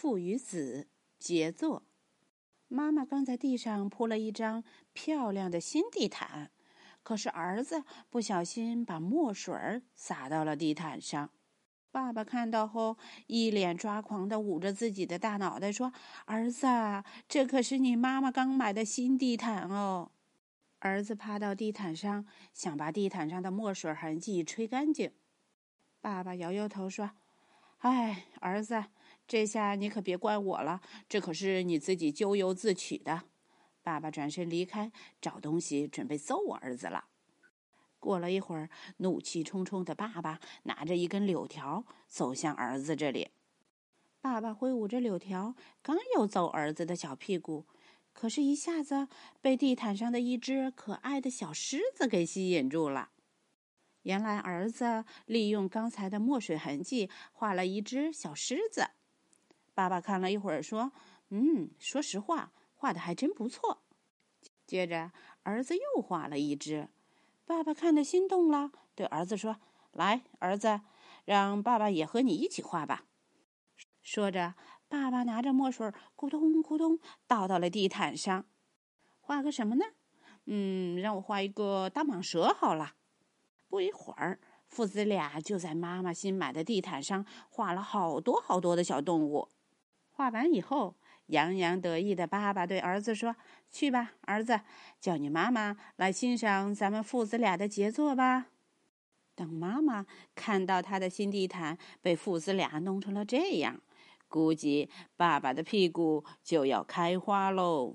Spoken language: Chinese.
父与子杰作。妈妈刚在地上铺了一张漂亮的新地毯，可是儿子不小心把墨水洒到了地毯上。爸爸看到后，一脸抓狂的捂着自己的大脑袋说：“儿子，这可是你妈妈刚买的新地毯哦。”儿子趴到地毯上，想把地毯上的墨水痕迹吹干净。爸爸摇摇头说：“哎，儿子，这下你可别怪我了，这可是你自己咎由自取的。”爸爸转身离开，找东西准备揍我儿子了。过了一会儿，怒气冲冲的爸爸拿着一根柳条走向儿子这里。爸爸挥舞着柳条，刚要揍儿子的小屁股，可是，一下子被地毯上的一只可爱的小狮子给吸引住了。原来，儿子利用刚才的墨水痕迹画了一只小狮子。爸爸看了一会儿，说：“嗯，说实话，画的还真不错。”接着，儿子又画了一只。爸爸看得心动了，对儿子说：“来，儿子，让爸爸也和你一起画吧。”说着，爸爸拿着墨水，咕咚咕咚倒到了地毯上。画个什么呢？嗯，让我画一个大蟒蛇好了。不一会儿，父子俩就在妈妈新买的地毯上画了好多好多的小动物。画完以后，洋洋得意的爸爸对儿子说：“去吧，儿子，叫你妈妈来欣赏咱们父子俩的杰作吧。”等妈妈看到他的新地毯被父子俩弄成了这样，估计爸爸的屁股就要开花喽。